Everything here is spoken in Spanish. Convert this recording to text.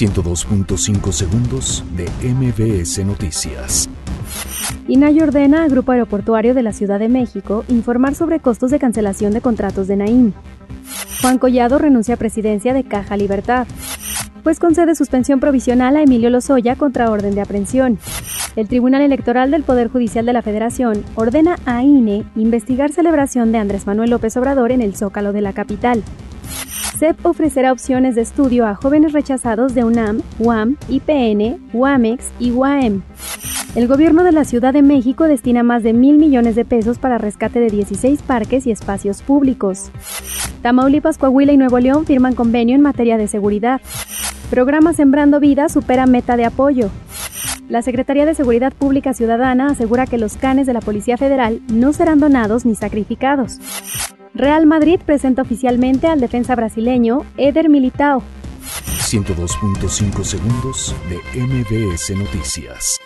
102.5 segundos de MBS Noticias. INAI ordena al Grupo Aeroportuario de la Ciudad de México informar sobre costos de cancelación de contratos de Naim. Juan Collado renuncia a presidencia de Caja Libertad, pues concede suspensión provisional a Emilio Lozoya contra orden de aprehensión. El Tribunal Electoral del Poder Judicial de la Federación ordena a INE investigar celebración de Andrés Manuel López Obrador en el Zócalo de la capital. CEP ofrecerá opciones de estudio a jóvenes rechazados de UNAM, UAM, IPN, UAMEX y UAM. El gobierno de la Ciudad de México destina más de mil millones de pesos para rescate de 16 parques y espacios públicos. Tamaulipas, Coahuila y Nuevo León firman convenio en materia de seguridad. Programa Sembrando Vida supera meta de apoyo. La Secretaría de Seguridad Pública Ciudadana asegura que los canes de la Policía Federal no serán donados ni sacrificados. Real Madrid presenta oficialmente al defensa brasileño Eder Militao. 102.5 segundos de MBS Noticias.